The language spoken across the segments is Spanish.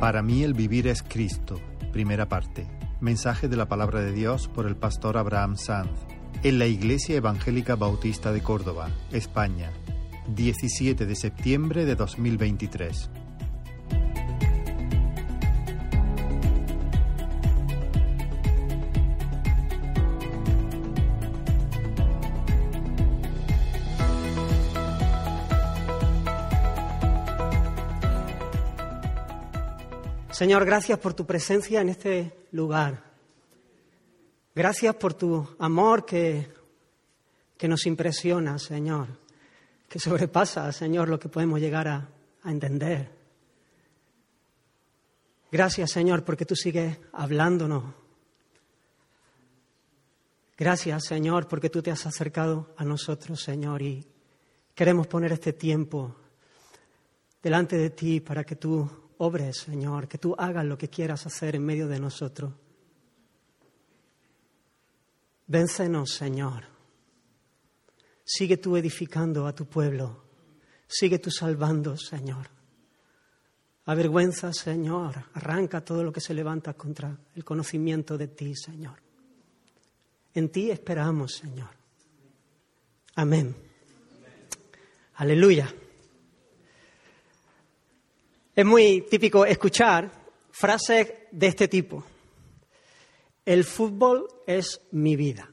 Para mí el vivir es Cristo. Primera parte. Mensaje de la palabra de Dios por el pastor Abraham Sanz en la Iglesia Evangélica Bautista de Córdoba, España, 17 de septiembre de 2023. Señor, gracias por tu presencia en este lugar. Gracias por tu amor que, que nos impresiona, Señor, que sobrepasa, Señor, lo que podemos llegar a, a entender. Gracias, Señor, porque tú sigues hablándonos. Gracias, Señor, porque tú te has acercado a nosotros, Señor, y queremos poner este tiempo delante de ti para que tú obres, Señor, que tú hagas lo que quieras hacer en medio de nosotros. Véncenos, Señor. Sigue tú edificando a tu pueblo. Sigue tú salvando, Señor. Avergüenza, Señor. Arranca todo lo que se levanta contra el conocimiento de ti, Señor. En ti esperamos, Señor. Amén. Aleluya. Es muy típico escuchar frases de este tipo. El fútbol es mi vida.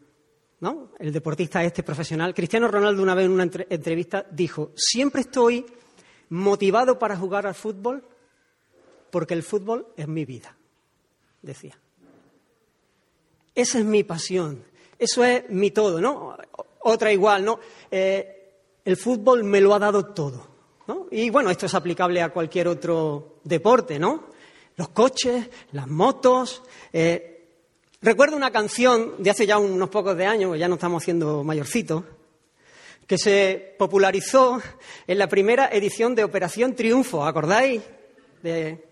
¿No? El deportista este profesional, Cristiano Ronaldo una vez en una entrevista dijo, siempre estoy motivado para jugar al fútbol porque el fútbol es mi vida, decía. Esa es mi pasión, eso es mi todo, ¿no? Otra igual, ¿no? Eh, el fútbol me lo ha dado todo. Y bueno, esto es aplicable a cualquier otro deporte, ¿no? Los coches, las motos. Eh, recuerdo una canción de hace ya unos pocos de años, ya no estamos haciendo mayorcitos, que se popularizó en la primera edición de Operación Triunfo, ¿acordáis? De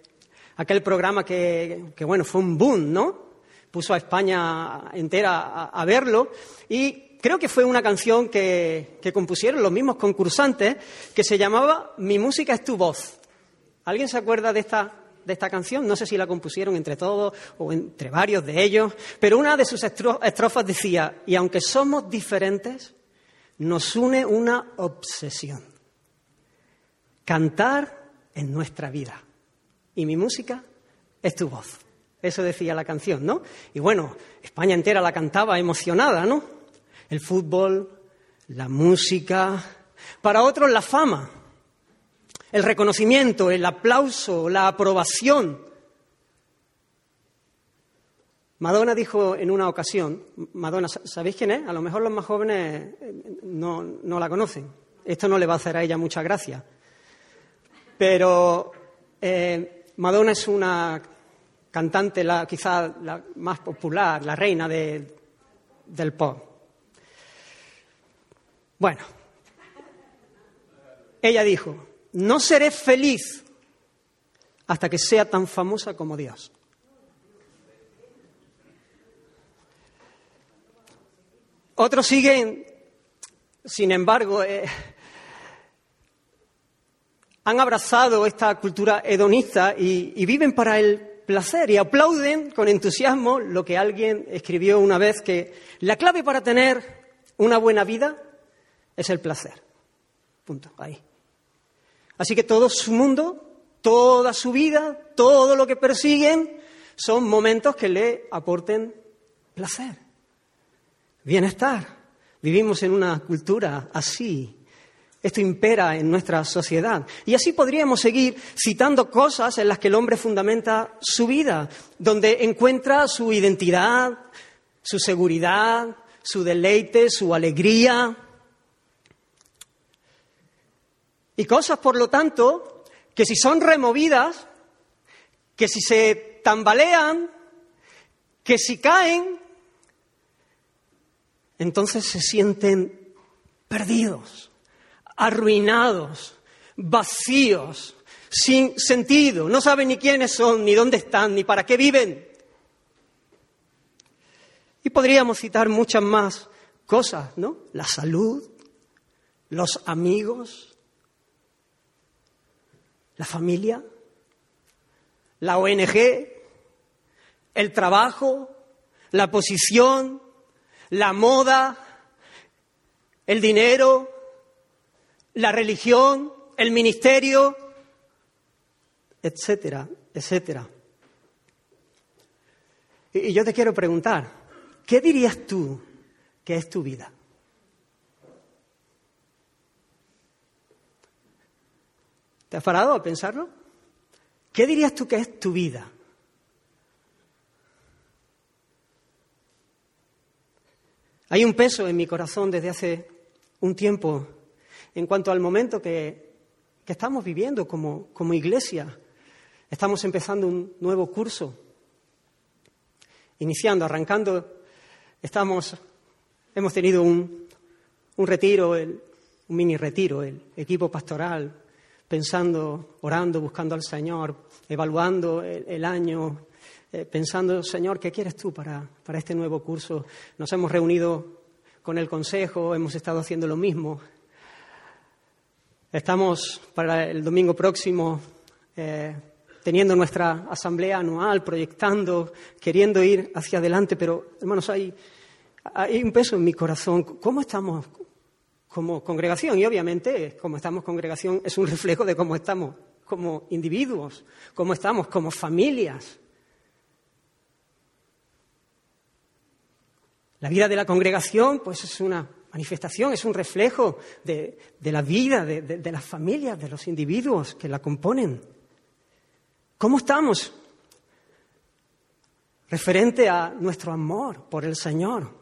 aquel programa que, bueno, fue un boom, ¿no? Puso a España entera a verlo y creo que fue una canción que, compusieron los mismos concursantes que se llamaba Mi música es tu voz. ¿Alguien se acuerda de esta, de esta canción? No sé si la compusieron entre todos o entre varios de ellos, pero una de sus estrofas decía, y aunque somos diferentes, nos une una obsesión. Cantar en nuestra vida. Y mi música es tu voz. Eso decía la canción, ¿no? Y bueno, España entera la cantaba emocionada, ¿no? El fútbol, la música, para otros la fama, el reconocimiento, el aplauso, la aprobación. Madonna dijo en una ocasión, Madonna, ¿sabéis quién es? A lo mejor los más jóvenes eh, no, la conocen. Esto no le va a hacer a ella mucha gracia. Pero eh, Madonna es una cantante, la, quizá la más popular, la reina del pop. Bueno, ella dijo, no seré feliz hasta que sea tan famosa como Dios. Otros siguen, sin embargo, eh, han abrazado esta cultura hedonista y, y viven para el placer y aplauden con entusiasmo lo que alguien escribió una vez que la clave para tener una buena vida es el placer. Punto, ahí. Así que todo su mundo, toda su vida, todo lo que persiguen son momentos que le aporten placer, bienestar. Vivimos en una cultura así. Esto impera en nuestra sociedad. Y así podríamos seguir citando cosas en las que el hombre fundamenta su vida, donde encuentra su identidad, su seguridad, su deleite, su alegría, Y cosas, por lo tanto, que si son removidas, que si se tambalean, que si caen, entonces se sienten perdidos, arruinados, vacíos, sin sentido, no saben ni quiénes son, ni dónde están, ni para qué viven. Y podríamos citar muchas más cosas, ¿no? La salud, los amigos, la familia, la ONG, el trabajo, la posición, la moda, el dinero, la religión, el ministerio, etcétera, etcétera. Y yo te quiero preguntar, ¿qué dirías tú que es tu vida? ¿Te has parado a pensarlo? ¿Qué dirías tú que es tu vida? Hay un peso en mi corazón desde hace un tiempo en cuanto al momento que, estamos viviendo como, iglesia. Estamos empezando un nuevo curso, iniciando, arrancando. Estamos, hemos tenido un, un retiro, un mini retiro, el equipo pastoral, pensando, orando, buscando al Señor, evaluando el, año, eh, pensando, Señor, ¿qué quieres tú para, para este nuevo curso? Nos hemos reunido con el Consejo, hemos estado haciendo lo mismo. Estamos para el domingo próximo eh, teniendo nuestra asamblea anual, proyectando, queriendo ir hacia adelante, pero hermanos, hay, hay un peso en mi corazón. ¿Cómo estamos como congregación. Y obviamente, como estamos congregación, es un reflejo de cómo estamos como individuos, cómo estamos como familias. La vida de la congregación, pues es una manifestación, es un reflejo de, la vida, de, de las familias, de los individuos que la componen. ¿Cómo estamos? Referente a nuestro amor por el Señor.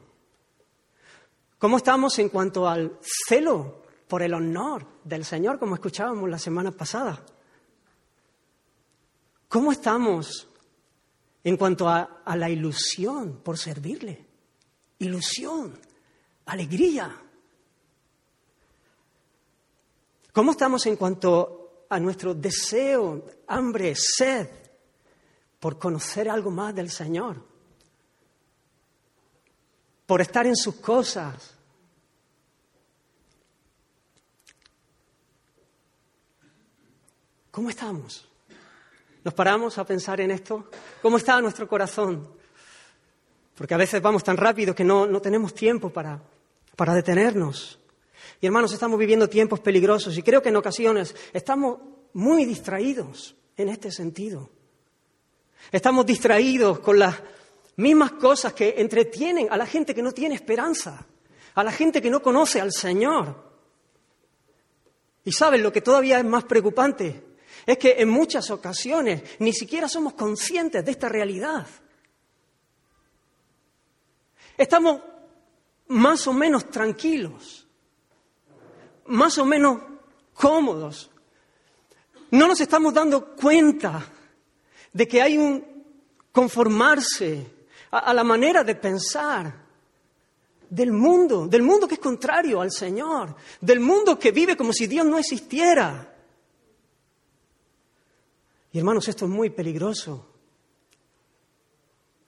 ¿Cómo estamos en cuanto al celo por el honor del Señor, como escuchábamos la semana pasada? ¿Cómo estamos en cuanto a, la ilusión por servirle? Ilusión, alegría. ¿Cómo estamos en cuanto a nuestro deseo, hambre, sed por conocer algo más del Señor? Por estar en sus cosas. ¿Cómo estamos? ¿Nos paramos a pensar en esto? ¿Cómo está nuestro corazón? Porque a veces vamos tan rápido que no, no tenemos tiempo para, para detenernos. Y hermanos, estamos viviendo tiempos peligrosos y creo que en ocasiones estamos muy distraídos en este sentido. Estamos distraídos con las mismas cosas que entretienen a la gente que no tiene esperanza, a la gente que no conoce al Señor. Y saben lo que todavía es más preocupante, es que en muchas ocasiones ni siquiera somos conscientes de esta realidad. Estamos más o menos tranquilos, más o menos cómodos. No nos estamos dando cuenta de que hay un conformarse a, la manera de pensar del mundo, del mundo que es contrario al Señor, del mundo que vive como si Dios no existiera. Y hermanos, esto es muy peligroso.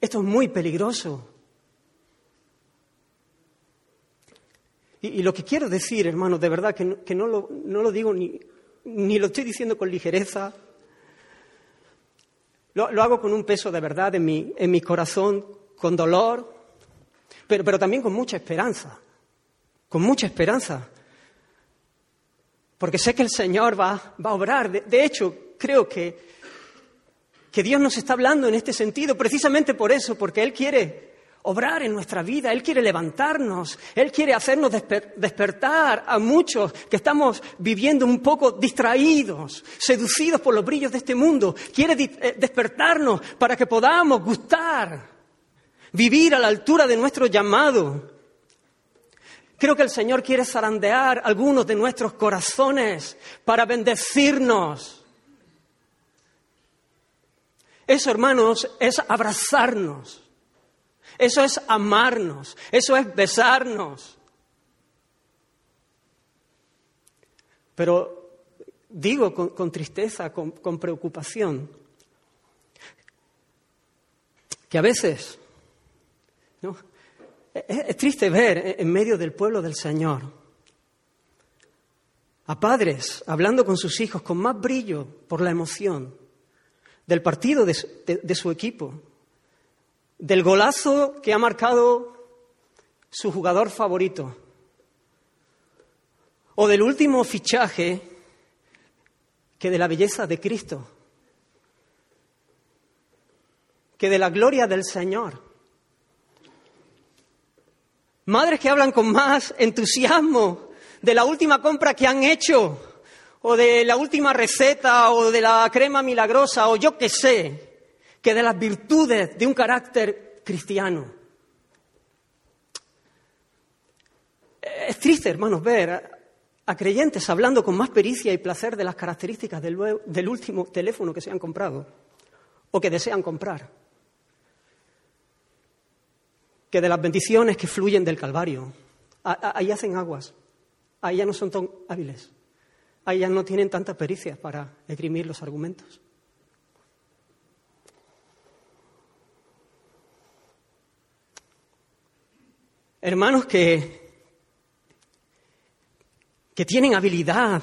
Esto es muy peligroso. Y, lo que quiero decir, hermanos, de verdad que no, lo, digo ni, ni lo estoy diciendo con ligereza, lo, hago con un peso de verdad en mi, en mi corazón, con dolor, pero, pero, también con mucha esperanza, con mucha esperanza. Porque sé que el Señor va, va a obrar. De, hecho, creo que, que Dios nos está hablando en este sentido, precisamente por eso, porque Él quiere obrar en nuestra vida, Él quiere levantarnos, Él quiere hacernos despertar a muchos que estamos viviendo un poco distraídos, seducidos por los brillos de este mundo. Quiere eh, despertarnos para que podamos gustar, vivir a la altura de nuestro llamado. Creo que el Señor quiere zarandear algunos de nuestros corazones para bendecirnos. Eso, hermanos, es abrazarnos eso es amarnos, eso es besarnos. Pero digo con, tristeza, con, preocupación, que a veces es, triste ver en medio del pueblo del Señor a padres hablando con sus hijos con más brillo por la emoción del partido de su, equipo, del golazo que ha marcado su jugador favorito, o del último fichaje que de la belleza de Cristo, que de la gloria del Señor. Madres que hablan con más entusiasmo de la última compra que han hecho, o de la última receta, o de la crema milagrosa, o yo qué sé, que de las virtudes de un carácter cristiano. Es triste, hermanos, ver a creyentes hablando con más pericia y placer de las características del, último teléfono que se han comprado o que desean comprar, que de las bendiciones que fluyen del Calvario. Ahí hacen aguas. Ahí ya no son tan hábiles. Ahí ya no tienen tanta pericia para esgrimir los argumentos. Hermanos que, que tienen habilidad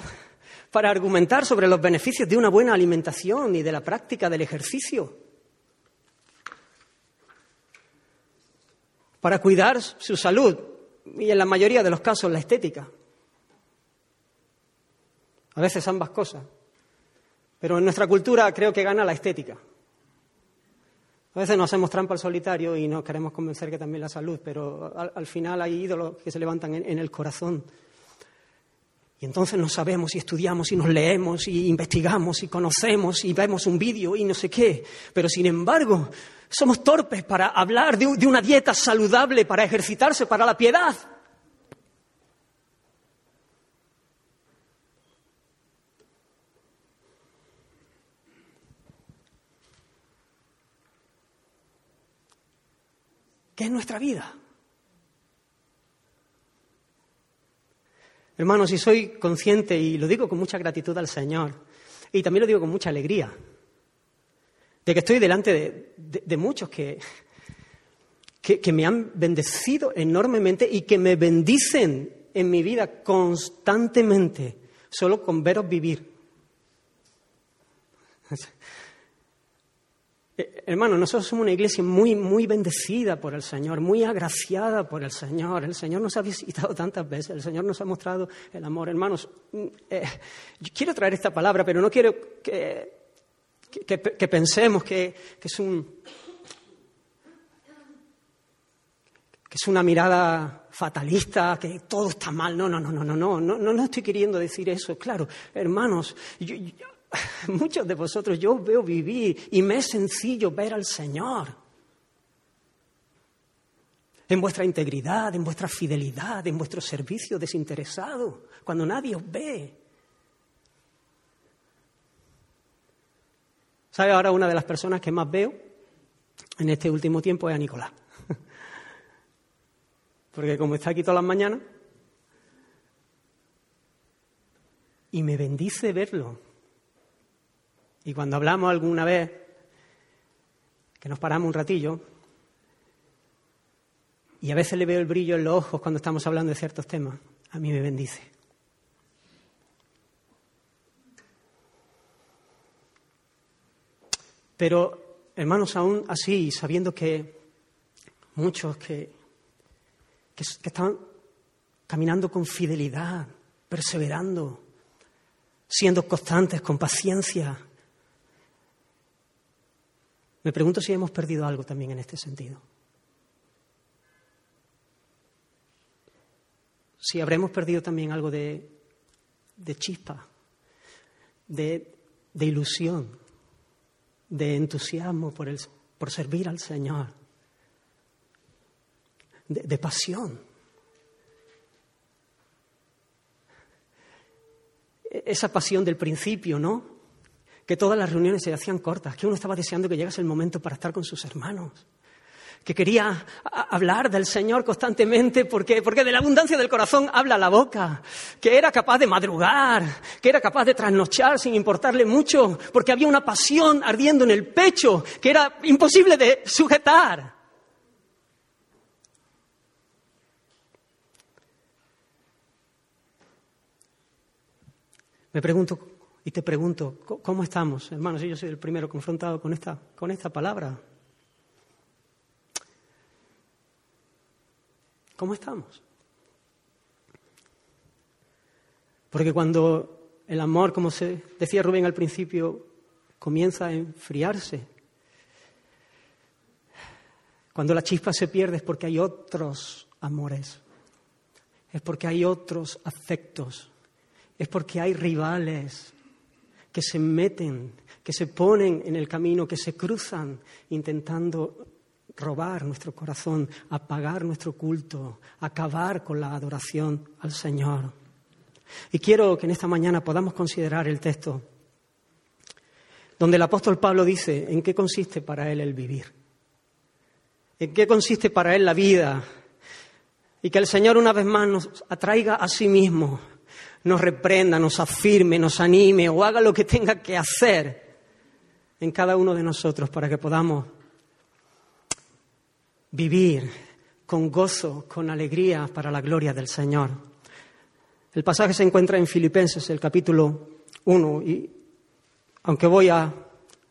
para argumentar sobre los beneficios de una buena alimentación y de la práctica del ejercicio, para cuidar su salud y en la mayoría de los casos la estética. A veces ambas cosas. Pero en nuestra cultura creo que gana la estética. A veces nos hacemos trampa al solitario y nos queremos convencer que también la salud, pero al, final hay ídolos que se levantan en, el corazón. Y entonces no sabemos y estudiamos y nos leemos y investigamos y conocemos y vemos un vídeo y no sé qué. Pero sin embargo, somos torpes para hablar de una dieta saludable, para ejercitarse, para la piedad. ¿Qué es nuestra vida? Hermanos, si soy consciente, y lo digo con mucha gratitud al Señor, y también lo digo con mucha alegría, de que estoy delante de, muchos que, que, me han bendecido enormemente y que me bendicen en mi vida constantemente, solo con veros vivir. Eh, hermano, nosotros somos una iglesia muy, muy bendecida por el Señor, muy agraciada por el Señor. El Señor nos ha visitado tantas veces, el Señor nos ha mostrado el amor. Hermanos, mm, eh, yo quiero traer esta palabra, pero no quiero que, que, pensemos que, es un, que es una mirada fatalista, que todo está mal. No, no, no, no, no, no, no, no, no estoy queriendo decir eso. Claro, hermanos, yo, muchos de vosotros yo veo vivir y me es sencillo ver al Señor. En vuestra integridad, en vuestra fidelidad, en vuestro servicio desinteresado, cuando nadie os ve. ¿Sabe ahora una de las personas que más veo en este último tiempo es a Nicolás? Porque como está aquí todas las mañanas, y me bendice verlo. Y cuando hablamos alguna vez, que nos paramos un ratillo, y a veces le veo el brillo en los ojos cuando estamos hablando de ciertos temas, a mí me bendice. Pero, hermanos, aún así, sabiendo que muchos que, que, caminando con fidelidad, perseverando, siendo constantes, con paciencia, me pregunto si hemos perdido algo también en este sentido. Si habremos perdido también algo de, chispa, de, ilusión, de entusiasmo por, el, por servir al Señor, de, de pasión. E-, esa pasión del principio, ¿no? Que todas las reuniones se hacían cortas, que uno estaba deseando que llegase el momento para estar con sus hermanos, que quería hablar del Señor constantemente porque, porque de la abundancia del corazón habla la boca, que era capaz de madrugar, que era capaz de trasnochar sin importarle mucho, porque había una pasión ardiendo en el pecho que era imposible de sujetar. Me pregunto, Y te pregunto, ¿cómo estamos? Hermanos, yo soy el primero confrontado con esta, con esta palabra. ¿Cómo estamos? Porque cuando el amor, como se decía Rubén al principio, comienza a enfriarse, cuando la chispa se pierde es porque hay otros amores, es porque hay otros afectos, es porque hay rivales que se meten, que se ponen en el camino, que se cruzan intentando robar nuestro corazón, apagar nuestro culto, acabar con la adoración al Señor. Y quiero que en esta mañana podamos considerar el texto donde el apóstol Pablo dice en qué consiste para él el vivir, en qué consiste para él la vida, y que el Señor una vez más nos atraiga a sí mismo, nos reprenda, nos afirme, nos anime o haga lo que tenga que hacer en cada uno de nosotros para que podamos vivir con gozo, con alegría para la gloria del Señor. El pasaje se encuentra en Filipenses, el capítulo 1, y aunque voy a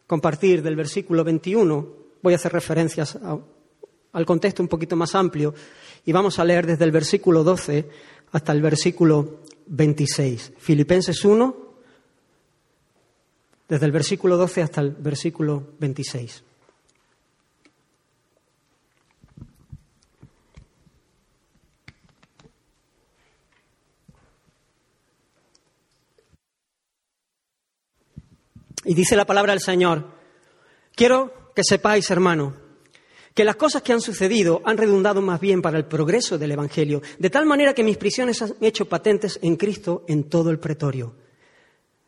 compartir del versículo 21, voy a hacer referencias al contexto un poquito más amplio y vamos a leer desde el versículo 12 hasta el versículo 26. Filipenses 1, desde el versículo 12 hasta el versículo 26. Y dice la palabra del Señor, quiero que sepáis, hermano, que las cosas que han sucedido han redundado más bien para el progreso del Evangelio, de tal manera que mis prisiones han hecho patentes en Cristo en todo el pretorio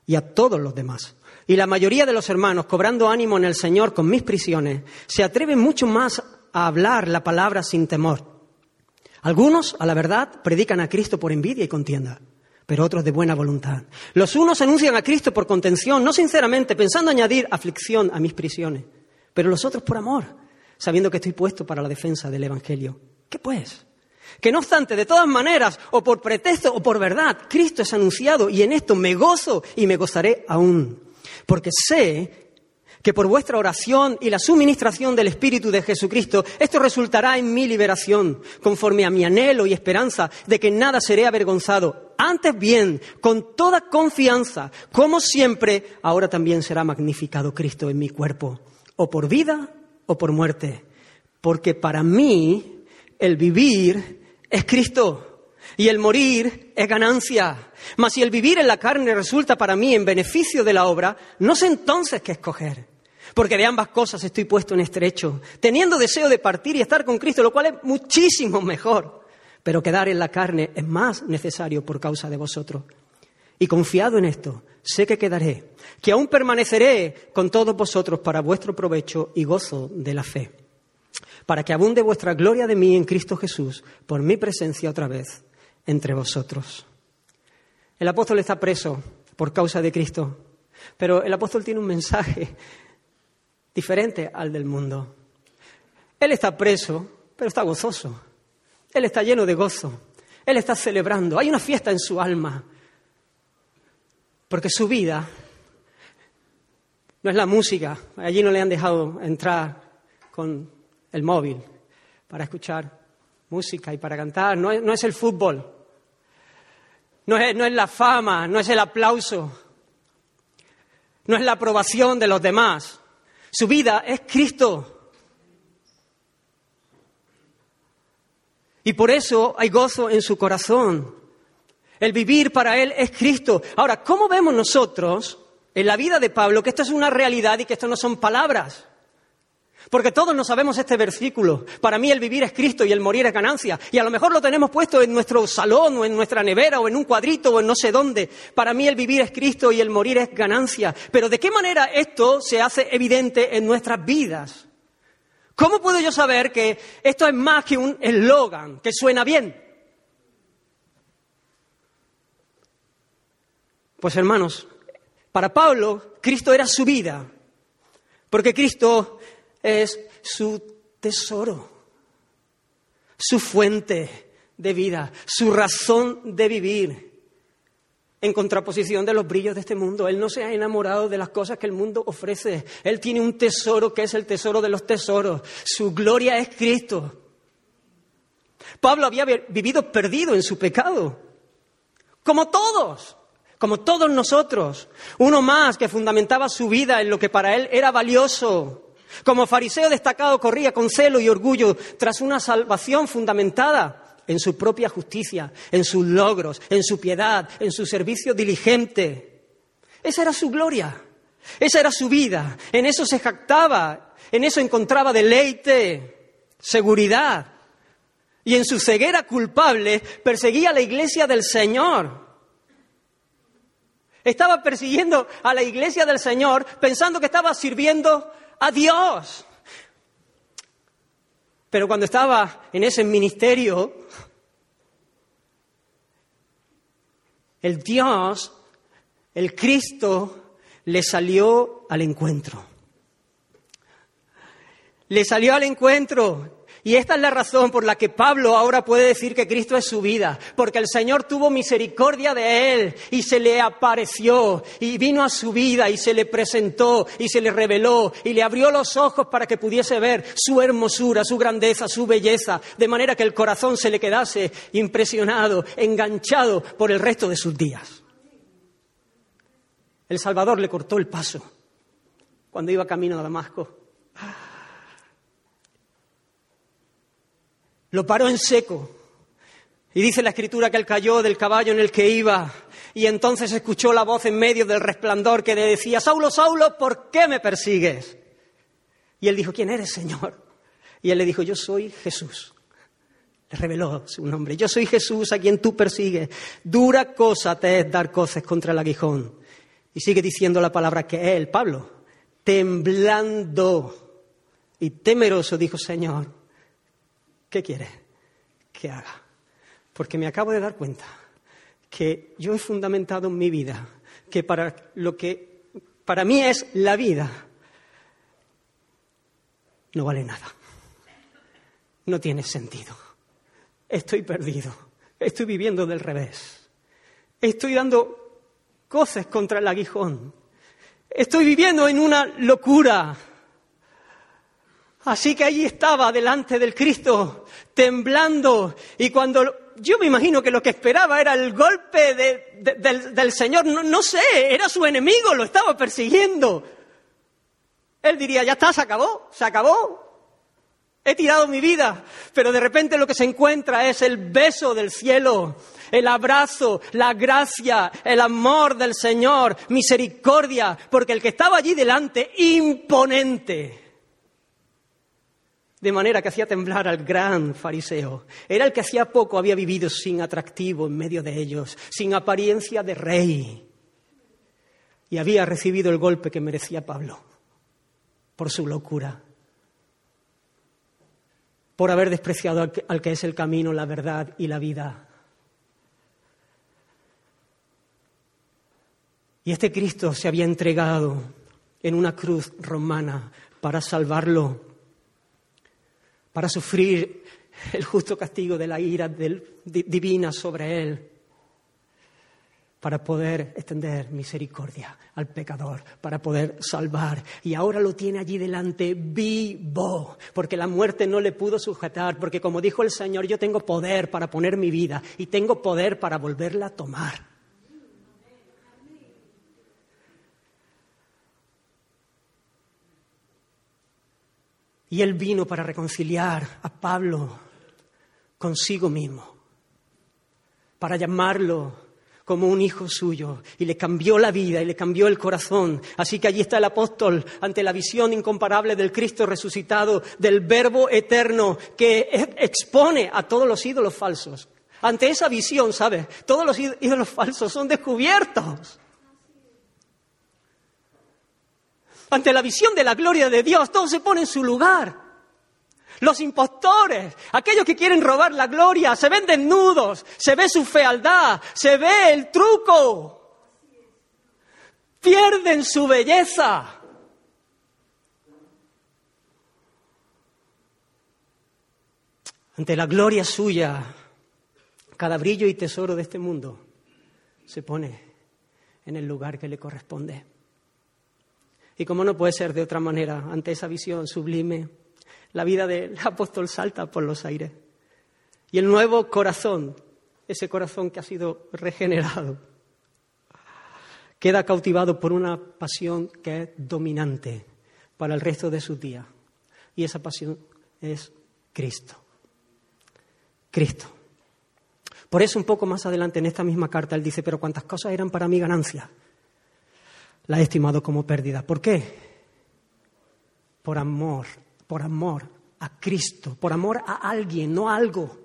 y a todos los demás. Y la mayoría de los hermanos, cobrando ánimo en el Señor con mis prisiones, se atreven mucho más a hablar la palabra sin temor. Algunos, a la verdad, predican a Cristo por envidia y contienda pero otros de buena voluntad. Los unos anuncian a Cristo por contención, no sinceramente, pensando añadir aflicción a mis prisiones, pero los otros por amor, sabiendo que estoy puesto para la defensa del Evangelio. ¿Qué pues? Que no obstante, de todas maneras, o por pretexto o por verdad, Cristo es anunciado y en esto me gozo y me gozaré aún, porque sé que por vuestra oración y la suministración del Espíritu de Jesucristo, esto resultará en mi liberación, conforme a mi anhelo y esperanza de que nada seré avergonzado. Antes bien, con toda confianza, como siempre, ahora también será magnificado Cristo en mi cuerpo, o por vida o por muerte. Porque para mí el vivir es Cristo y el morir es ganancia. Mas si el vivir en la carne resulta para mí en beneficio de la obra, no sé entonces qué escoger. Porque de ambas cosas estoy puesto en estrecho, teniendo deseo de partir y estar con Cristo, lo cual es muchísimo mejor. Pero quedar en la carne es más necesario por causa de vosotros. Y confiado en esto, sé que quedaré, que aún permaneceré con todos vosotros para vuestro provecho y gozo de la fe, para que abunde vuestra gloria de mí en Cristo Jesús por mi presencia otra vez entre vosotros. El apóstol está preso por causa de Cristo, pero el apóstol tiene un mensaje diferente al del mundo. Él está preso, pero está gozoso. Él está lleno de gozo. Él está celebrando. Hay una fiesta en su alma. Porque su vida no es la música. Allí no le han dejado entrar con el móvil para escuchar música y para cantar. No es, el fútbol. no es la fama. No es el aplauso. No es la aprobación de los demás. Su vida es Cristo. Y por eso hay gozo en su corazón. El vivir para Él es Cristo. Ahora, ¿cómo vemos nosotros en la vida de Pablo que esto es una realidad y que esto no son palabras? Porque todos no sabemos este versículo. Para mí el vivir es Cristo y el morir es ganancia. Y a lo mejor lo tenemos puesto en nuestro salón o en nuestra nevera o en un cuadrito o en no sé dónde. Para mí el vivir es Cristo y el morir es ganancia. Pero ¿de qué manera esto se hace evidente en nuestras vidas? ¿Cómo puedo yo saber que esto es más que un eslogan, que suena bien? Pues hermanos, para Pablo Cristo era su vida. Porque Cristo es su tesoro, su fuente de vida, su razón de vivir. en contraposición de los brillos de este mundo. Él no se ha enamorado de las cosas que el mundo ofrece. Él tiene un tesoro que es el tesoro de los tesoros. Su gloria es Cristo. Pablo había vivido perdido en su pecado, como todos, como todos nosotros. Uno más que fundamentaba su vida en lo que para él era valioso. Como fariseo destacado corría con celo y orgullo tras una salvación fundamentada en su propia justicia, en sus logros, en su piedad, en su servicio diligente. Esa era su gloria, esa era su vida, en eso se jactaba, en eso encontraba deleite, seguridad. Y en su ceguera culpable perseguía a la iglesia del Señor. Estaba persiguiendo a la iglesia del Señor pensando que estaba sirviendo a Dios. Pero cuando estaba en ese ministerio, el Dios, el Cristo, le salió al encuentro. Le salió al encuentro y esta es la razón por la que Pablo ahora puede decir que Cristo es su vida, porque el Señor tuvo misericordia de él y se le apareció y vino a su vida y se le presentó y se le reveló y le abrió los ojos para que pudiese ver su hermosura, su grandeza, su belleza, de manera que el corazón se le quedase impresionado, enganchado por el resto de sus días. El Salvador le cortó el paso cuando iba camino a Damasco Lo paró en seco. Y dice la escritura que él cayó del caballo en el que iba y entonces escuchó la voz en medio del resplandor que le decía, Saulo, Saulo, ¿por qué me persigues? Y él dijo, ¿quién eres, Señor? Y él le dijo, yo soy Jesús. Le reveló su nombre, yo soy Jesús a quien tú persigues. Dura cosa te es dar coces contra el aguijón. Y sigue diciendo la palabra que él, Pablo, temblando y temeroso, dijo, Señor, ¿Qué quiere que haga? Porque me acabo de dar cuenta que yo he fundamentado mi vida, que para lo que para mí es la vida, no vale nada. No tiene sentido. Estoy perdido. Estoy viviendo del revés. Estoy dando coces contra el aguijón. Estoy viviendo en una locura Así que allí estaba delante del Cristo, temblando, y cuando yo me imagino que lo que esperaba era el golpe del, Señor, no, no sé, era su enemigo, lo estaba persiguiendo. Él diría, ya está, se acabó, se acabó, he tirado mi vida, pero de repente lo que se encuentra es el beso del cielo, el abrazo, la gracia, el amor del Señor, misericordia, porque el que estaba allí delante, imponente, de manera que hacía temblar al gran fariseo. Era el que hacía poco había vivido sin atractivo en medio de ellos, sin apariencia de rey. Y había recibido el golpe que merecía Pablo por su locura, por haber despreciado al que, es el camino, la verdad y la vida. Y este Cristo se había entregado en una cruz romana para salvarlo para sufrir el justo castigo de la ira divina sobre él, para poder extender misericordia al pecador, para poder salvar. Y ahora lo tiene allí delante vivo, porque la muerte no le pudo sujetar, porque como dijo el Señor, yo tengo poder para poner mi vida y tengo poder para volverla a tomar. Y él vino para reconciliar a Pablo consigo mismo, para llamarlo como un hijo suyo y le cambió la vida y le cambió el corazón. Así que allí está el apóstol ante la visión incomparable del Cristo resucitado, del Verbo eterno que expone a todos los ídolos falsos. Ante esa visión, ¿sabes? Todos los ídolos falsos son descubiertos. Ante la visión de la gloria de Dios, todo se pone en su lugar. Los impostores, aquellos que quieren robar la gloria, se ven desnudos, se ve su fealdad, se ve el truco. Pierden su belleza. Ante la gloria suya, cada brillo y tesoro de este mundo se pone en el lugar que le corresponde. Y como no puede ser de otra manera, ante esa visión sublime, la vida del apóstol salta por los aires. Y el nuevo corazón, ese corazón que ha sido regenerado, queda cautivado por una pasión que es dominante para el resto de sus días. Y esa pasión es Cristo. Cristo. Por eso un poco más adelante en esta misma carta él dice, pero cuántas cosas eran para mi ganancia, la he estimado como pérdida. ¿Por qué? Por amor, por amor a Cristo, por amor a alguien, no a algo.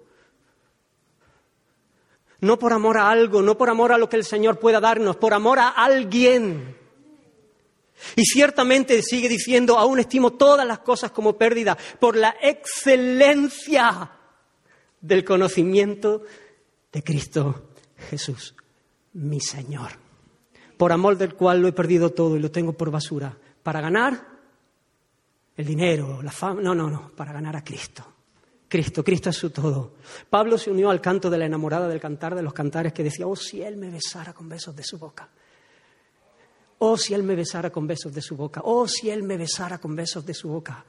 No por amor a algo, no por amor a lo que el Señor pueda darnos, por amor a alguien. Y ciertamente sigue diciendo, aún estimo todas las cosas como pérdida por la excelencia del conocimiento de Cristo Jesús, mi Señor, por amor del cual lo he perdido todo y lo tengo por basura, para ganar el dinero, la fama, no, no, no, para ganar a Cristo. Cristo, Cristo es su todo. Pablo se unió al canto de la enamorada del cantar de los cantares que decía, oh, si él me besara con besos de su boca. Oh, si él me besara con besos de su boca. Oh, si él me besara con besos de su boca.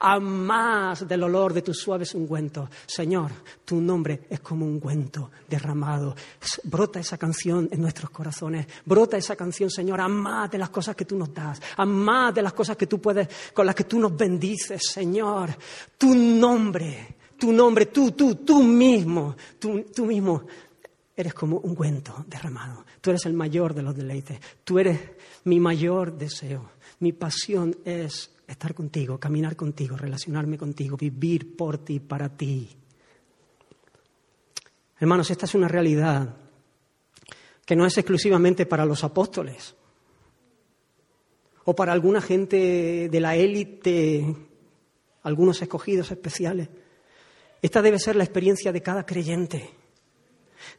A más del olor de tus suaves ungüentos. Señor, tu nombre es como un ungüento derramado. Brota esa canción en nuestros corazones. Brota esa canción, Señor, a más de las cosas que tú nos das. A más de las cosas que tú puedes, con las que tú nos bendices, Señor. Tu nombre, tu nombre, tú, tú, tú mismo, tú, tú mismo eres como un ungüento derramado. Tú eres el mayor de los deleites. Tú eres mi mayor deseo. Mi pasión es estar contigo, caminar contigo, relacionarme contigo, vivir por ti, para ti. Hermanos, esta es una realidad que no es exclusivamente para los apóstoles o para alguna gente de la élite, algunos escogidos especiales. Esta debe ser la experiencia de cada creyente,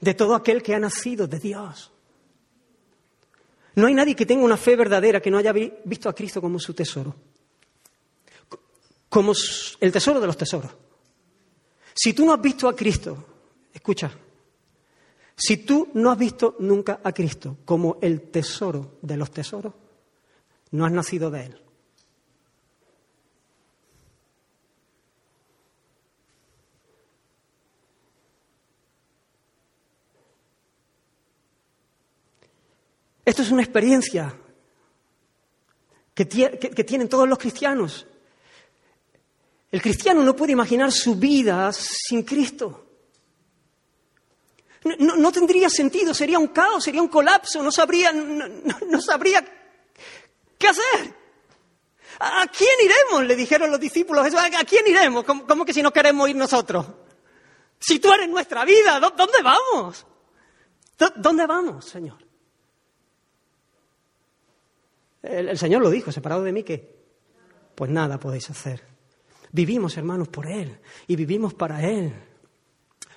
de todo aquel que ha nacido de Dios. No hay nadie que tenga una fe verdadera que no haya visto a Cristo como su tesoro como el tesoro de los tesoros. Si tú no has visto a Cristo, escucha, si tú no has visto nunca a Cristo como el tesoro de los tesoros, no has nacido de Él. Esto es una experiencia que, tienen todos los cristianos. El cristiano no puede imaginar su vida sin Cristo. No, tendría sentido, sería un caos, sería un colapso, no sabría, no, sabría qué hacer. ¿A quién iremos? Le dijeron los discípulos. ¿A quién iremos? ¿Cómo, que si no queremos ir nosotros? Si tú eres nuestra vida, ¿dónde vamos? ¿Dónde vamos, Señor? El, el Señor lo dijo, separado de mí, ¿qué? Pues nada podéis hacer. Vivimos, hermanos, por Él y vivimos para Él.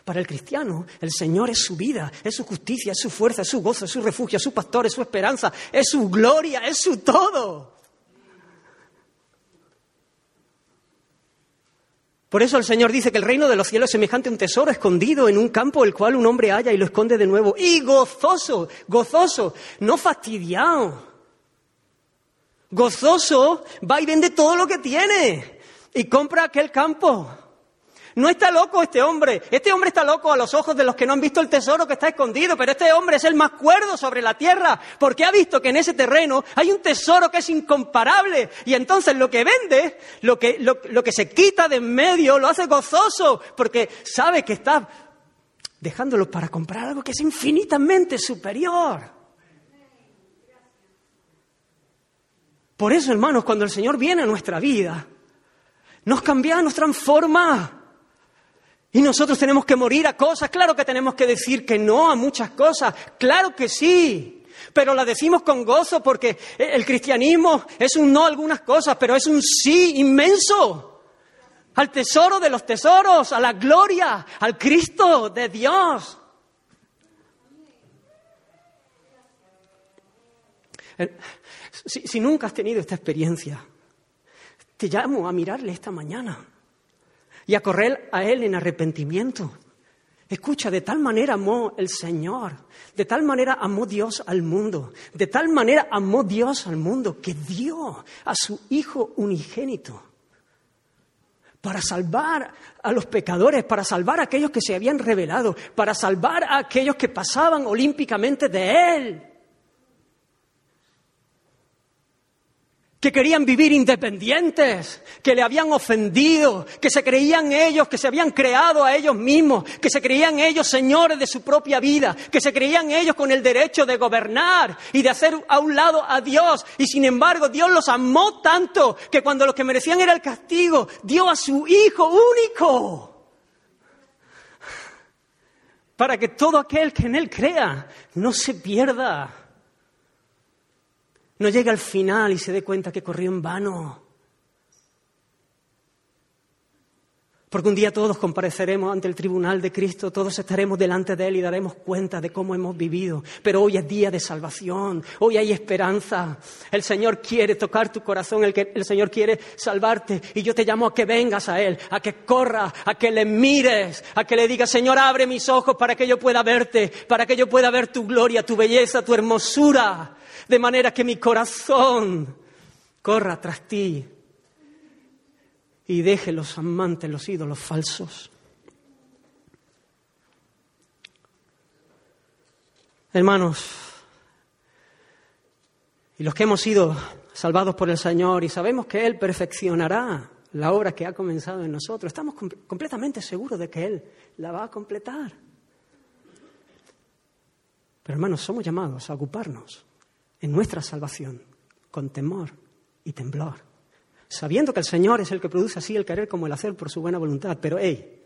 Para el cristiano, el Señor es su vida, es su justicia, es su fuerza, es su gozo, es su refugio, es su pastor, es su esperanza, es su gloria, es su todo. Por eso el Señor dice que el reino de los cielos es semejante a un tesoro escondido en un campo el cual un hombre halla y lo esconde de nuevo. Y gozoso, gozoso, no fastidiado. Gozoso va y vende todo lo que tiene y compra aquel campo. No está loco este hombre. Este hombre está loco a los ojos de los que no han visto el tesoro que está escondido, pero este hombre es el más cuerdo sobre la tierra, porque ha visto que en ese terreno hay un tesoro que es incomparable. Y entonces lo que vende, lo que, lo, que se quita de en medio, lo hace gozoso, porque sabe que está dejándolo para comprar algo que es infinitamente superior. Por eso, hermanos, cuando el Señor viene a nuestra vida, nos cambia, nos transforma. Y nosotros tenemos que morir a cosas, claro que tenemos que decir que no a muchas cosas, claro que sí, pero la decimos con gozo porque el cristianismo es un no a algunas cosas, pero es un sí inmenso al tesoro de los tesoros, a la gloria, al Cristo de Dios. Eh, si, si nunca has tenido esta experiencia, te llamo a mirarle esta mañana y a correr a Él en arrepentimiento Escucha, de tal manera amó el Señor, de tal manera amó Dios al mundo, de tal manera amó Dios al mundo que dio a su Hijo unigénito para salvar a los pecadores, para salvar a aquellos que se habían revelado, para salvar a aquellos que pasaban olímpicamente de Él. Que querían vivir independientes, que le habían ofendido, que se creían ellos, que se habían creado a ellos mismos, que se creían ellos señores de su propia vida, que se creían ellos con el derecho de gobernar y de hacer a un lado a Dios. Y sin embargo, Dios los amó tanto que cuando lo que merecían era el castigo, dio a su Hijo único. Para que todo aquel que en Él crea no se pierda no llegue al final y se dé cuenta que corrió en vano. Porque un día todos compareceremos ante el tribunal de Cristo, todos estaremos delante de Él y daremos cuenta de cómo hemos vivido. Pero hoy es día de salvación, hoy hay esperanza. El Señor quiere tocar tu corazón, el, el Señor quiere salvarte. Y yo te llamo a que vengas a Él, a que corras, a que le mires, a que le digas, Señor, abre mis ojos para que yo pueda verte, para que yo pueda ver tu gloria, tu belleza, tu hermosura de manera que mi corazón corra tras ti y deje los amantes, los ídolos falsos. Hermanos, y los que hemos sido salvados por el Señor y sabemos que Él perfeccionará la obra que ha comenzado en nosotros, estamos completamente seguros de que Él la va a completar. Pero hermanos, somos llamados a ocuparnos en nuestra salvación con temor y temblor, sabiendo que el Señor es el que produce así el querer como el hacer por su buena voluntad. Pero, hey,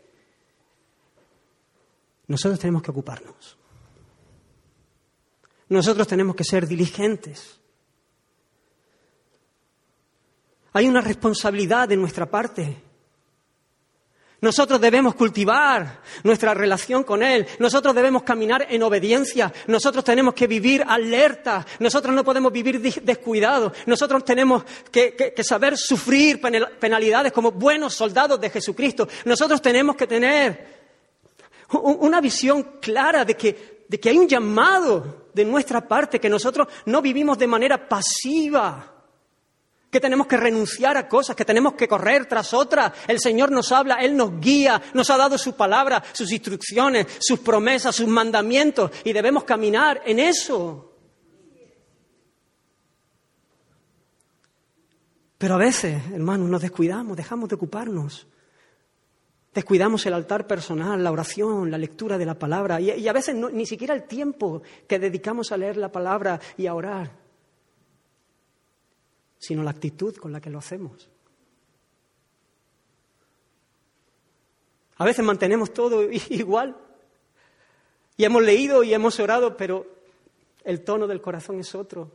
nosotros tenemos que ocuparnos. Nosotros tenemos que ser diligentes. Hay una responsabilidad de nuestra parte nosotros debemos cultivar nuestra relación con Él. Nosotros debemos caminar en obediencia. Nosotros tenemos que vivir alerta. Nosotros no podemos vivir descuidados. Nosotros tenemos que, saber sufrir penalidades como buenos soldados de Jesucristo. Nosotros tenemos que tener una visión clara de que, de que hay un llamado de nuestra parte, que nosotros no vivimos de manera pasiva que tenemos que renunciar a cosas, que tenemos que correr tras otras. El Señor nos habla, Él nos guía, nos ha dado su palabra, sus instrucciones, sus promesas, sus mandamientos, y debemos caminar en eso. Pero a veces, hermanos, nos descuidamos, dejamos de ocuparnos. Descuidamos el altar personal, la oración, la lectura de la palabra, y, a veces ni siquiera el tiempo que dedicamos a leer la palabra y a orar sino la actitud con la que lo hacemos. A veces mantenemos todo igual. Y hemos leído y hemos orado, pero el tono del corazón es otro.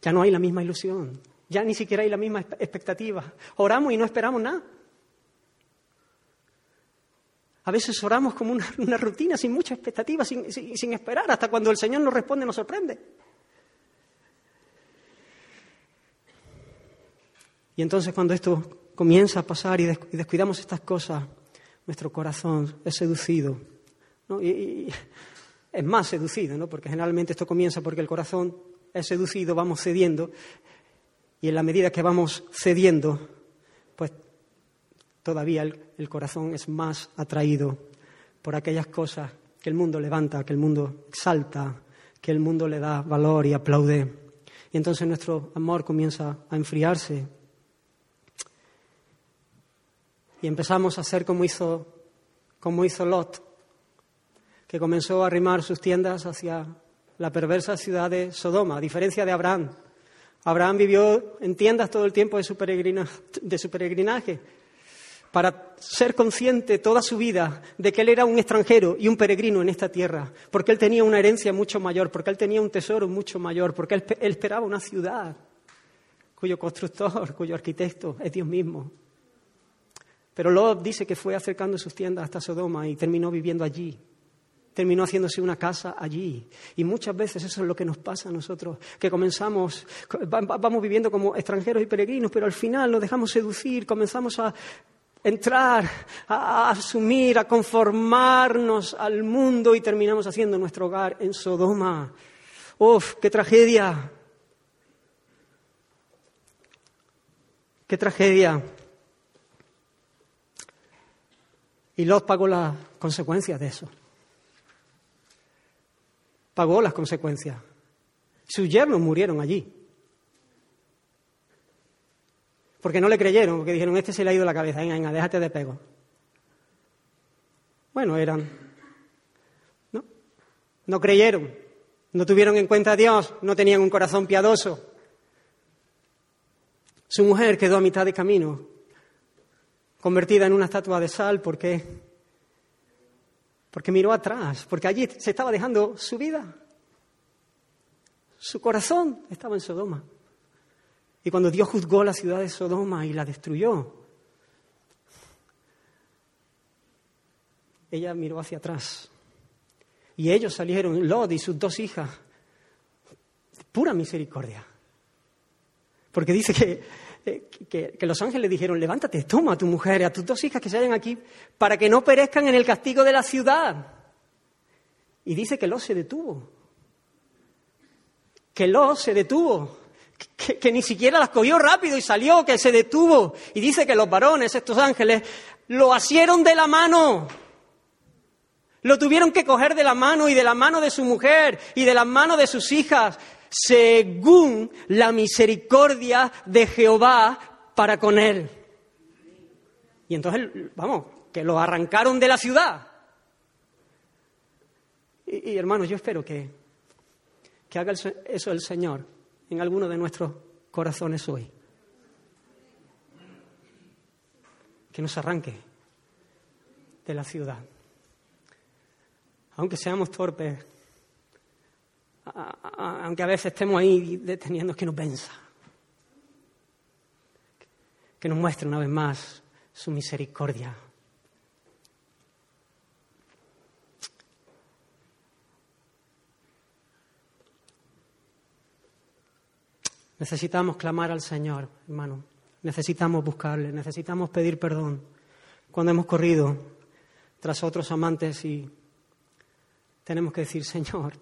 Ya no hay la misma ilusión, ya ni siquiera hay la misma expectativa. Oramos y no esperamos nada. A veces oramos como una, rutina, sin mucha expectativa, sin, sin, esperar, hasta cuando el Señor nos responde, nos sorprende. Y entonces cuando esto comienza a pasar y descuidamos estas cosas, nuestro corazón es seducido. Y, es más seducido, ¿no? porque generalmente esto comienza porque el corazón es seducido, vamos cediendo, y en la medida que vamos cediendo, todavía el, corazón es más atraído por aquellas cosas que el mundo levanta, que el mundo exalta, que el mundo le da valor y aplaude. Y entonces nuestro amor comienza a enfriarse. Y empezamos a ser como hizo, como hizo Lot, que comenzó a arrimar sus tiendas hacia la perversa ciudad de Sodoma, a diferencia de Abraham. Abraham vivió en tiendas todo el tiempo de su, de su peregrinaje, para ser consciente toda su vida de que él era un extranjero y un peregrino en esta tierra, porque él tenía una herencia mucho mayor, porque él tenía un tesoro mucho mayor, porque él, esperaba una ciudad cuyo constructor, cuyo arquitecto es Dios mismo. Pero Lot dice que fue acercando sus tiendas hasta Sodoma y terminó viviendo allí. terminó haciéndose una casa allí. Y muchas veces eso es lo que nos pasa a nosotros, que comenzamos, vamos viviendo como extranjeros y peregrinos, pero al final nos dejamos seducir, comenzamos a entrar, a, asumir, a conformarnos al mundo y terminamos haciendo nuestro hogar en Sodoma. ¡Uf, qué tragedia! ¡Qué tragedia! Y Lot pagó las consecuencias de eso pagó las consecuencias. Sus yernos murieron allí. Porque no le creyeron, porque dijeron, este se le ha ido la cabeza, venga, venga, déjate de pego. Bueno, eran. ¿No? No creyeron, no tuvieron en cuenta a Dios, no tenían un corazón piadoso. Su mujer quedó a mitad de camino, convertida en una estatua de sal, porque porque miró atrás, porque allí se estaba dejando su vida. Su corazón estaba en Sodoma. Y cuando Dios juzgó la ciudad de Sodoma y la destruyó, ella miró hacia atrás. Y ellos salieron, Lot y sus dos hijas, pura misericordia. Porque dice que eh, que, los ángeles dijeron, levántate, toma a tu mujer y a tus dos hijas que se hallan aquí para que no perezcan en el castigo de la ciudad. Y dice que Lot se detuvo. Que Lot se detuvo. Que, ni siquiera las cogió rápido y salió, que se detuvo. Y dice que los varones, estos ángeles, lo asieron de la mano. Lo tuvieron que coger de la mano y de la mano de su mujer y de la mano de sus hijas según la misericordia de Jehová para con él. Y entonces, vamos, que lo arrancaron de la ciudad. Y, hermanos, yo espero que, que haga eso el Señor en alguno de nuestros corazones hoy. Que nos arranque de la ciudad. Aunque seamos torpes, aunque a veces estemos ahí deteniendo, que nos venza. Que nos muestre una vez más su misericordia. Necesitamos clamar al Señor, hermano. Necesitamos buscarle, necesitamos pedir perdón cuando hemos corrido tras otros amantes y tenemos que decir, Señor,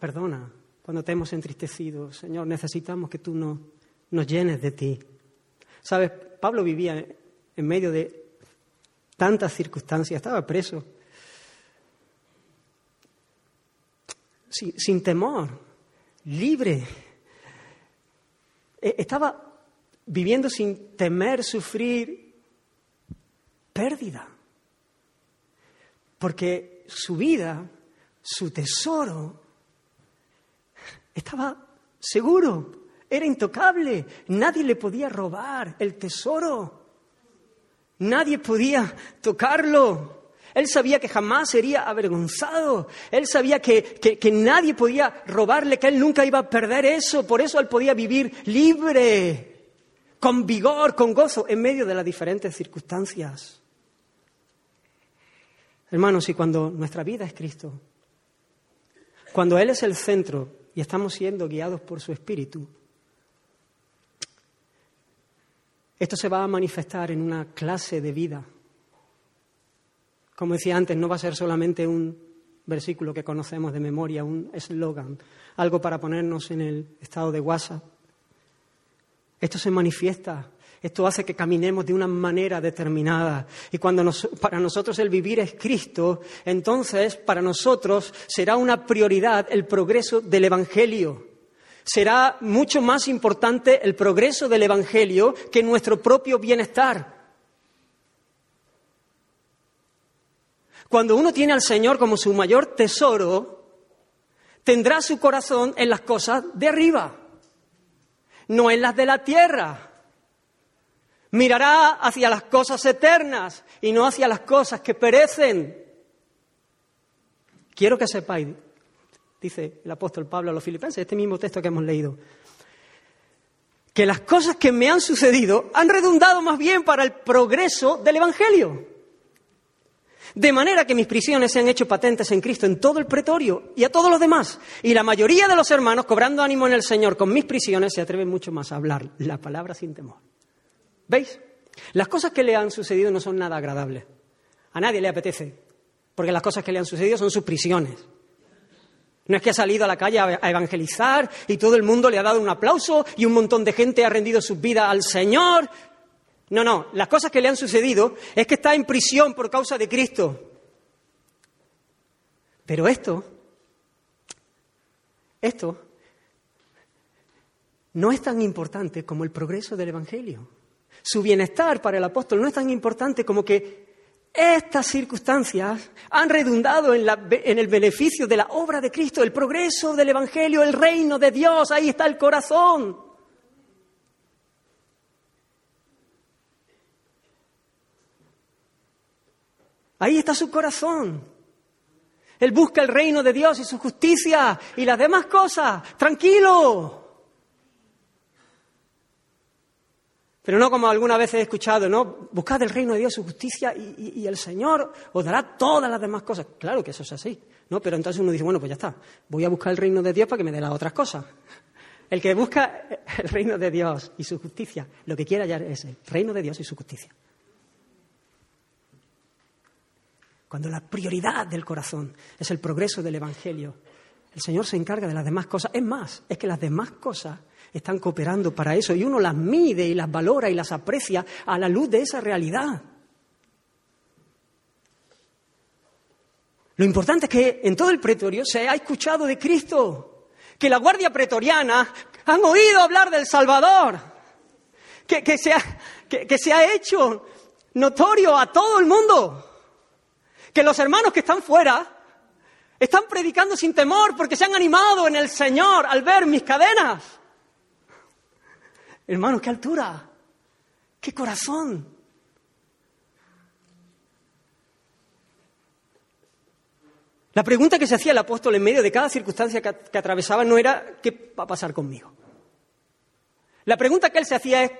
perdona cuando te hemos entristecido. Señor, necesitamos que tú nos, nos llenes de ti. Sabes, Pablo vivía en medio de tantas circunstancias, estaba preso, sin, sin temor, libre. E, estaba viviendo sin temer sufrir pérdida, porque su vida, su tesoro, estaba seguro, era intocable, nadie le podía robar el tesoro, nadie podía tocarlo. Él sabía que jamás sería avergonzado. Él sabía que, que, nadie podía robarle, que él nunca iba a perder eso. Por eso él podía vivir libre, con vigor, con gozo, en medio de las diferentes circunstancias. Hermanos, y cuando nuestra vida es Cristo, cuando Él es el centro y estamos siendo guiados por su Espíritu, esto se va a manifestar en una clase de vida. Como decía antes, no va a ser solamente un versículo que conocemos de memoria, un eslogan, algo para ponernos en el estado de WhatsApp. Esto se manifiesta esto hace que caminemos de una manera determinada. Y cuando para nosotros el vivir es Cristo, entonces para nosotros será una prioridad el progreso del Evangelio. Será mucho más importante el progreso del Evangelio que nuestro propio bienestar. Cuando uno tiene al Señor como su mayor tesoro, tendrá su corazón en las cosas de arriba, no en las de la tierra. Mirará hacia las cosas eternas y no hacia las cosas que perecen. Quiero que sepáis, dice el apóstol Pablo a los filipenses, este mismo texto que hemos leído, que las cosas que me han sucedido han redundado más bien para el progreso del Evangelio. De manera que mis prisiones se han hecho patentes en Cristo en todo el pretorio y a todos los demás. Y la mayoría de los hermanos, cobrando ánimo en el Señor con mis prisiones, se atreven mucho más a hablar la palabra sin temor. ¿Veis? Las cosas que le han sucedido no son nada agradables. A nadie le apetece, porque las cosas que le han sucedido son sus prisiones. No es que ha salido a la calle a evangelizar y todo el mundo le ha dado un aplauso y un montón de gente ha rendido su vida al Señor no, no, las cosas que le han sucedido es que está en prisión por causa de Cristo. Pero esto, esto no es tan importante como el progreso del Evangelio. Su bienestar para el apóstol no es tan importante como que estas circunstancias han redundado en, en, el beneficio de la obra de Cristo, el progreso del Evangelio, el reino de Dios, ahí está el corazón. Ahí está su corazón. Él busca el reino de Dios y su justicia y las demás cosas. Tranquilo. Pero no como alguna vez he escuchado, ¿no? Buscad el reino de Dios, y su justicia y, el Señor os dará todas las demás cosas. Claro que eso es así, ¿no? Pero entonces uno dice, bueno, pues ya está, voy a buscar el reino de Dios para que me dé las otras cosas. El que busca el reino de Dios y su justicia, lo que quiere hallar es el reino de Dios y su justicia. Cuando la prioridad del corazón es el progreso del Evangelio, el Señor se encarga de las demás cosas. Es más, es que las demás cosas están cooperando para eso y uno las mide y las valora y las aprecia a la luz de esa realidad. Lo importante es que en todo el pretorio se ha escuchado de Cristo, que la guardia pretoriana han oído hablar del Salvador, que, se, ha, que se ha hecho notorio a todo el mundo que los hermanos que están fuera están predicando sin temor porque se han animado en el Señor al ver mis cadenas. Hermanos, qué altura, qué corazón. La pregunta que se hacía el apóstol en medio de cada circunstancia que, atravesaba no era ¿qué va a pasar conmigo? La pregunta que él se hacía es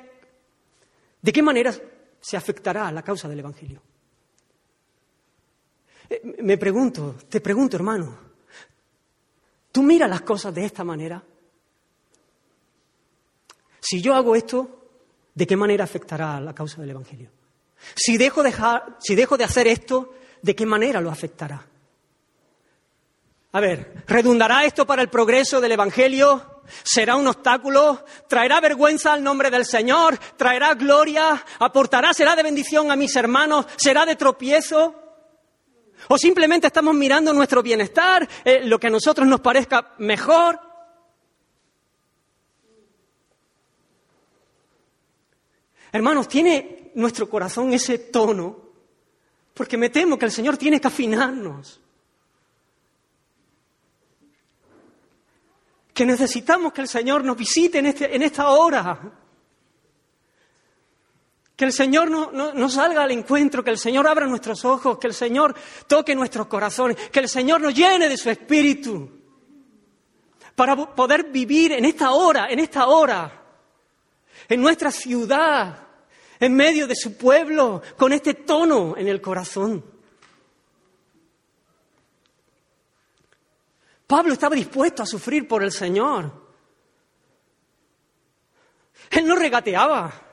¿de qué manera se afectará a la causa del Evangelio? Eh, me pregunto, te pregunto, hermano, ¿tú miras las cosas de esta manera? Si yo hago esto, ¿de qué manera afectará a la causa del Evangelio? Si dejo, si dejo de hacer esto, ¿de qué manera lo afectará? A ver, ¿redundará esto para el progreso del Evangelio? ¿Será un obstáculo? ¿Traerá vergüenza al nombre del Señor? ¿Traerá gloria? ¿Aportará? ¿Será de bendición a mis hermanos? ¿Será de tropiezo? O simplemente estamos mirando nuestro bienestar, eh, lo que a nosotros nos parezca mejor. Hermanos, ¿tiene nuestro corazón ese tono? Porque me temo que el Señor tiene que afinarnos. Que necesitamos que el Señor nos visite en, este, en esta hora. Que el Señor no, salga al encuentro, que el Señor abra nuestros ojos, que el Señor toque nuestros corazones, que el Señor nos llene de su espíritu para poder vivir en esta hora, en esta hora, en nuestra ciudad, en medio de su pueblo, con este tono en el corazón. Pablo estaba dispuesto a sufrir por el Señor. Él no regateaba.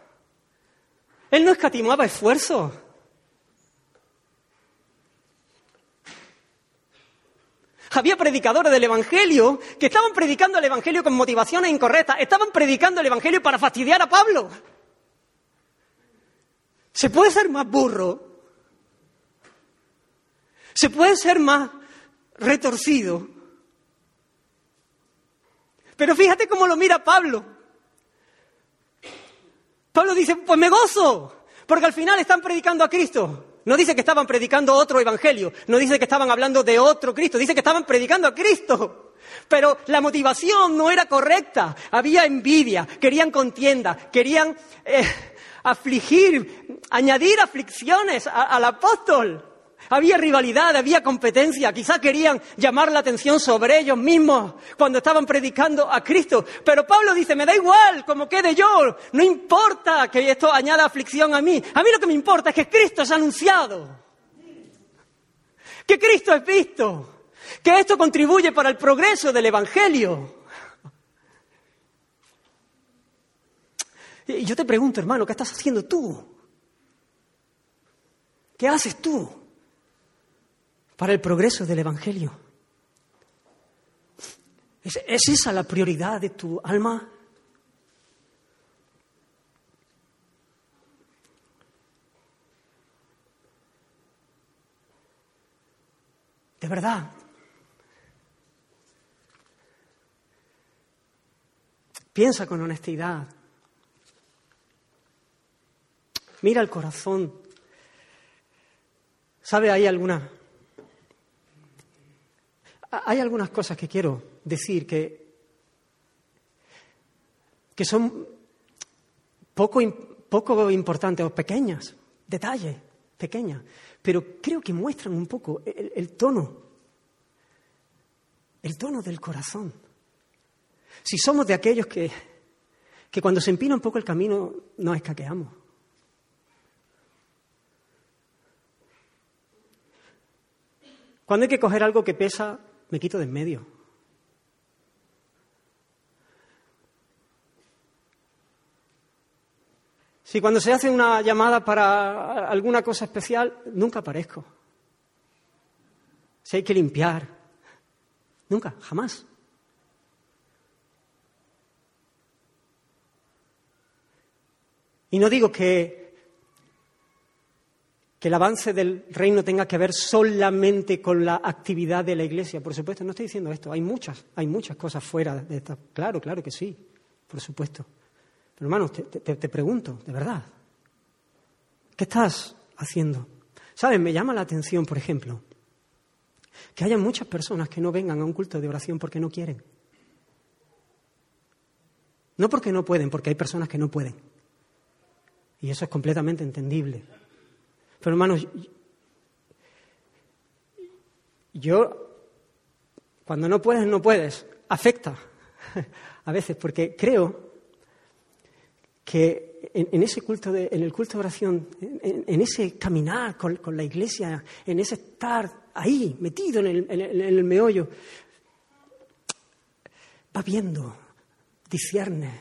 Él no escatimaba esfuerzo. Había predicadores del Evangelio que estaban predicando el Evangelio con motivaciones incorrectas, estaban predicando el Evangelio para fastidiar a Pablo. ¿Se puede ser más burro? ¿Se puede ser más retorcido? Pero fíjate cómo lo mira Pablo. Pablo dice, pues me gozo, porque al final están predicando a Cristo. No dice que estaban predicando otro evangelio, no dice que estaban hablando de otro Cristo, dice que estaban predicando a Cristo. Pero la motivación no era correcta, había envidia, querían contienda, querían eh, afligir, añadir aflicciones al apóstol. Había rivalidad, había competencia, quizá querían llamar la atención sobre ellos mismos cuando estaban predicando a Cristo. Pero Pablo dice, me da igual como quede yo, no importa que esto añada aflicción a mí. A mí lo que me importa es que Cristo es anunciado. que Cristo es visto, que esto contribuye para el progreso del Evangelio. Y yo te pregunto, hermano, ¿qué estás haciendo tú? ¿Qué haces tú para el progreso del Evangelio? ¿Es, ¿Es, esa la prioridad de tu alma? De verdad. Piensa con honestidad. Mira el corazón. ¿Sabe? Hay algunas. Hay algunas cosas que quiero decir que, que son poco, poco importantes o pequeñas, detalles pequeñas, pero creo que muestran un poco el, el tono, el tono del corazón. Si somos de aquellos que, que cuando se empina un poco el camino nos escaqueamos. Cuando hay que coger algo que pesa, me quito de en medio. Si cuando se hace una llamada para alguna cosa especial, nunca aparezco. Si hay que limpiar, nunca, jamás. Y no digo que que el avance del reino tenga que ver solamente con la actividad de la Iglesia. Por supuesto, no estoy diciendo esto. Hay muchas, hay muchas cosas fuera de esta. Claro, claro que sí, por supuesto. Pero hermanos, te, te pregunto, de verdad, ¿qué estás haciendo? ¿Saben? Me llama la atención, por ejemplo, que haya muchas personas que no vengan a un culto de oración porque no quieren. No porque no pueden, porque hay personas que no pueden. Y eso es completamente entendible. Pero hermanos, yo, cuando no puedes, no puedes, afecta a veces, porque creo que en, ese culto, de, en el culto de oración, en, ese caminar con, la iglesia, en ese estar ahí, metido en el, el meollo, va viendo, discierne,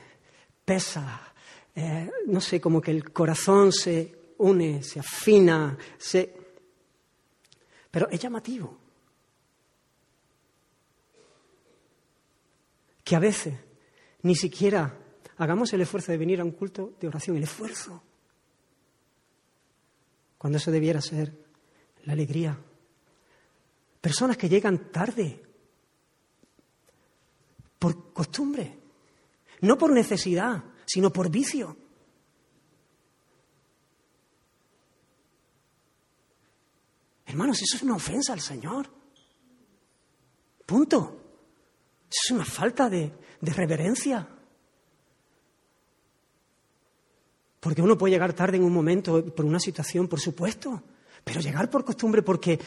pesa, eh, no sé, como que el corazón se une, se afina, se... Pero es llamativo. Que a veces ni siquiera hagamos el esfuerzo de venir a un culto de oración, el esfuerzo. Cuando eso debiera ser la alegría. Personas que llegan tarde por costumbre, no por necesidad, sino por vicio. Hermanos, eso es una ofensa al Señor. Punto. Es una falta de, reverencia. Porque uno puede llegar tarde en un momento por una situación, por supuesto, pero llegar por costumbre porque,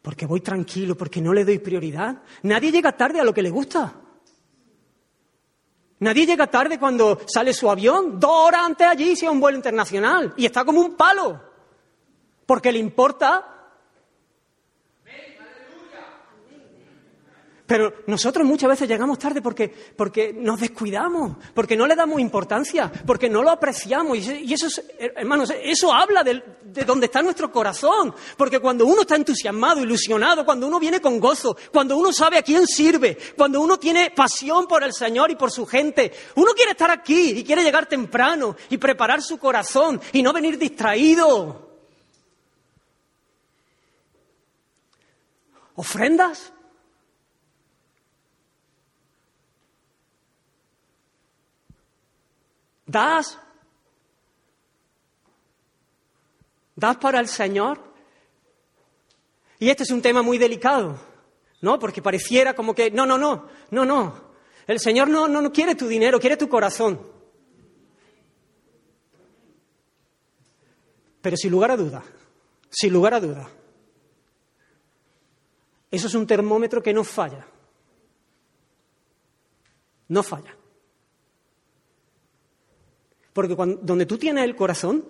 porque voy tranquilo, porque no le doy prioridad. Nadie llega tarde a lo que le gusta. Nadie llega tarde cuando sale su avión, dos horas antes allí, si es un vuelo internacional, y está como un palo, porque le importa Pero nosotros muchas veces llegamos tarde porque, porque nos descuidamos, porque no le damos importancia, porque no lo apreciamos. Y eso, hermanos, eso habla de, de donde está nuestro corazón. Porque cuando uno está entusiasmado, ilusionado, cuando uno viene con gozo, cuando uno sabe a quién sirve, cuando uno tiene pasión por el Señor y por su gente, uno quiere estar aquí y quiere llegar temprano y preparar su corazón y no venir distraído. ¿Ofrendas? ¿Das? ¿Das para el Señor? Y este es un tema muy delicado, ¿no? Porque pareciera como que, no, no, no, no, no. El Señor no, no, no quiere tu dinero, quiere tu corazón. Pero sin lugar a duda, sin lugar a duda, eso es un termómetro que no falla. No falla. Porque donde tú tienes el corazón,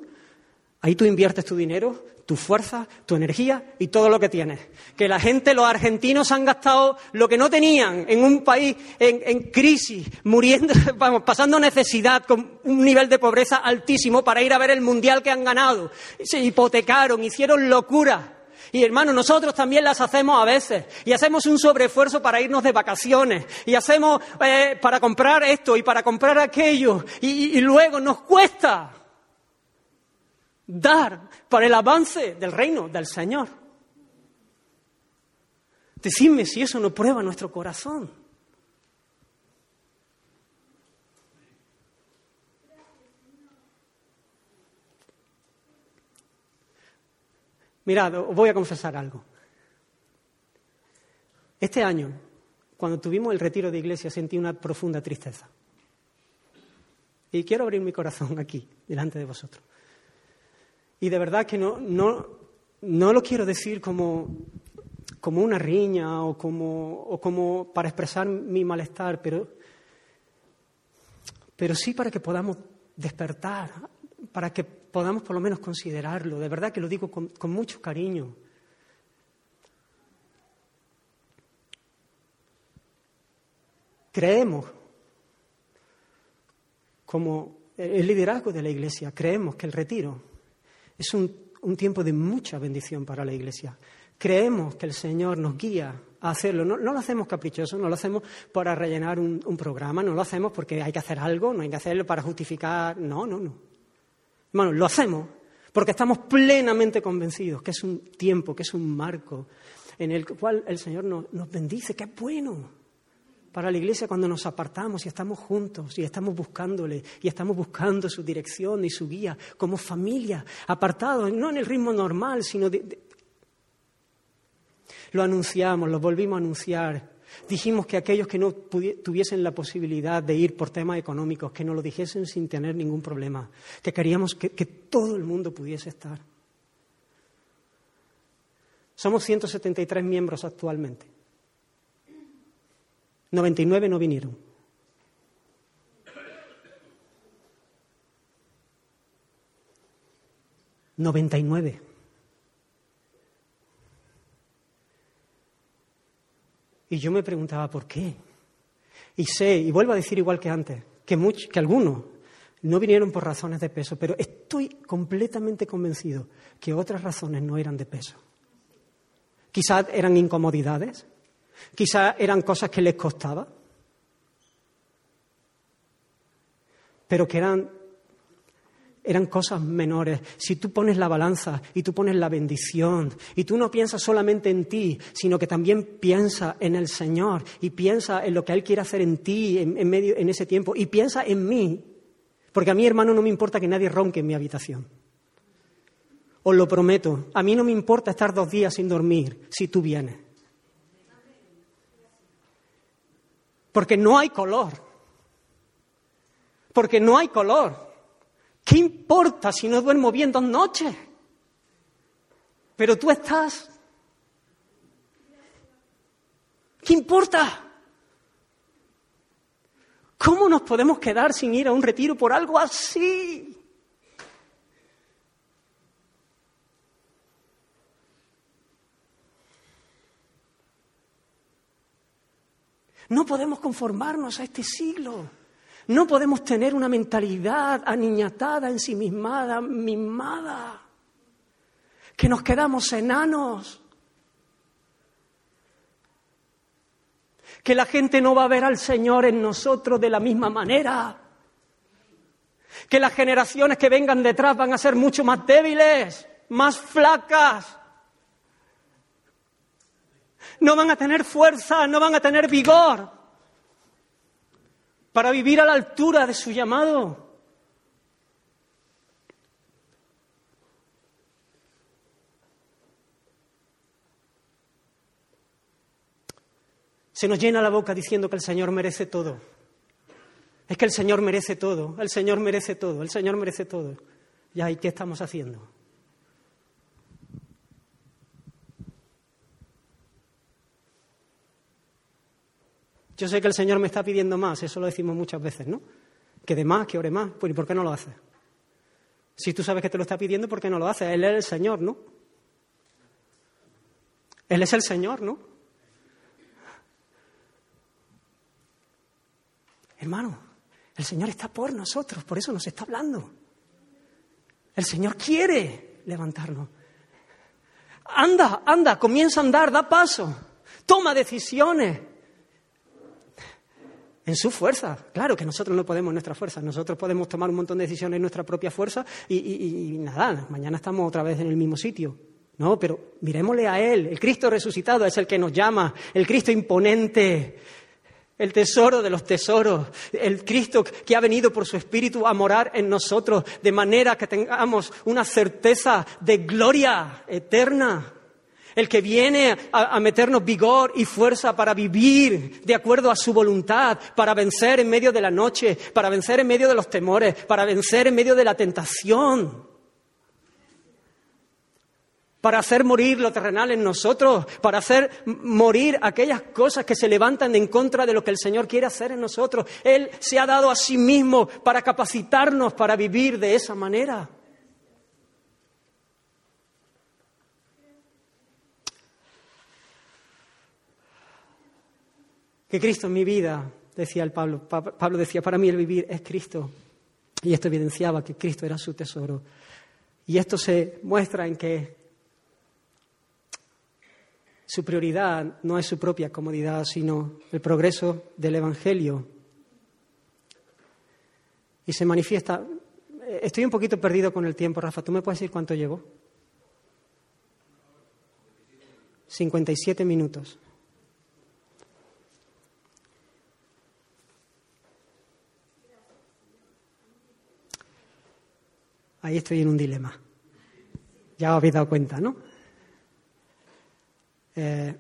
Ahí tú inviertes tu dinero, tu fuerza, tu energía y todo lo que tienes. Que la gente, los argentinos han gastado lo que no tenían en un país en, crisis, muriendo, vamos, pasando necesidad, con un nivel de pobreza altísimo para ir a ver el mundial que han ganado. Se hipotecaron, hicieron locura. Y hermanos, nosotros también las hacemos a veces. Y hacemos un sobreesfuerzo para irnos de vacaciones. Y hacemos eh, para comprar esto y para comprar aquello. y luego nos cuesta dar para el avance del reino del Señor. Decidme si eso no prueba nuestro corazón. Mirad, os voy a confesar algo. Este año, cuando tuvimos el retiro de iglesia, sentí una profunda tristeza. Y quiero abrir mi corazón aquí, delante de vosotros. Y de verdad que no, no, no lo quiero decir como, como una riña o como, o como para expresar mi malestar, pero, pero sí para que podamos despertar, para que podamos por lo menos considerarlo. De verdad que lo digo con, mucho cariño. Creemos, como el liderazgo de la Iglesia, creemos que el retiro es un, tiempo de mucha bendición para la Iglesia. Creemos que el Señor nos guía a hacerlo. No, lo hacemos caprichoso, no lo hacemos para rellenar un, programa, no lo hacemos porque hay que hacer algo, no hay que hacerlo para justificar. No, no, no. Bueno, lo hacemos porque estamos plenamente convencidos que es un tiempo, que es un marco en el cual el Señor nos, nos bendice, que es bueno para la iglesia cuando nos apartamos y estamos juntos y estamos buscándole y estamos buscando su dirección y su guía como familia, apartados, no en el ritmo normal, sino de, Lo anunciamos, lo volvimos a anunciar. Dijimos que aquellos que no tuviesen la posibilidad de ir por temas económicos, que no lo dijesen sin tener ningún problema, que queríamos que, que todo el mundo pudiese estar. Somos 173 miembros actualmente. 99 no vinieron. Noventa y yo me preguntaba por qué. Y sé, y vuelvo a decir igual que antes, que, que algunos no vinieron por razones de peso, pero estoy completamente convencido que otras razones no eran de peso. Quizás eran incomodidades, Quizá eran cosas que les costaba, pero que eran, eran cosas menores. Si tú pones la balanza y tú pones la bendición y tú no piensas solamente en ti, sino que también piensas en el Señor y piensas en lo que Él quiere hacer en ti en ese tiempo y piensa en mí, porque a mí, hermano, no me importa que nadie ronque en mi habitación. Os lo prometo, a mí no me importa estar dos días sin dormir si tú vienes. Porque no hay color. Porque no hay color. ¿Qué importa si no duermo bien dos noches? Pero tú estás. ¿Qué importa? ¿Cómo nos podemos quedar sin ir a un retiro por algo así? No podemos conformarnos a este siglo. No podemos tener una mentalidad aniñatada, ensimismada, mimada. Que nos quedamos enanos. Que la gente no va a ver al Señor en nosotros de la misma manera. Que las generaciones que vengan detrás van a ser mucho más débiles, más flacas no van a tener fuerza, no van a tener vigor para vivir a la altura de su llamado. Se nos llena la boca diciendo que el Señor merece todo. Es que el Señor merece todo, el Señor merece todo, el Señor merece todo. ¿y qué estamos haciendo? Yo sé que el Señor me está pidiendo más, eso lo decimos muchas veces, ¿no? Que de más, que ore más. Pues ¿y por qué no lo hace? Si tú sabes que te lo está pidiendo, ¿por qué no lo haces? Él es el Señor, ¿no? Él es el Señor, ¿no? Hermano, el Señor está por nosotros, por eso nos está hablando. El Señor quiere levantarnos. Anda, anda, comienza a andar, da paso, toma decisiones. En su fuerza. Claro que nosotros no podemos en nuestra fuerza. Nosotros podemos tomar un montón de decisiones en nuestra propia fuerza y, y nada, mañana estamos otra vez en el mismo sitio. No, pero miremosle a Él. El Cristo resucitado es el que nos llama. El Cristo imponente, el tesoro de los tesoros, el Cristo que ha venido por su Espíritu a morar en nosotros, de manera que tengamos una certeza de gloria eterna. El que viene a, meternos vigor y fuerza para vivir de acuerdo a su voluntad, para vencer en medio de la noche, para vencer en medio de los temores, para vencer en medio de la tentación para hacer morir lo terrenal en nosotros, para hacer morir aquellas cosas que se levantan en contra de lo que el Señor quiere hacer en nosotros. Él se ha dado a sí mismo para capacitarnos para vivir de esa manera. Que Cristo en mi vida, decía el Pablo, Pablo decía, para mí el vivir es Cristo. Y esto evidenciaba que Cristo era su tesoro. Y esto se muestra en que su prioridad no es su propia comodidad, sino el progreso del Evangelio. Y se manifiesta. Estoy un poquito perdido con el tiempo, Rafa. ¿Tú me puedes decir cuánto llevo? 57 minutos. Ahí estoy en un dilema. Ya os habéis dado cuenta, ¿no? Eh,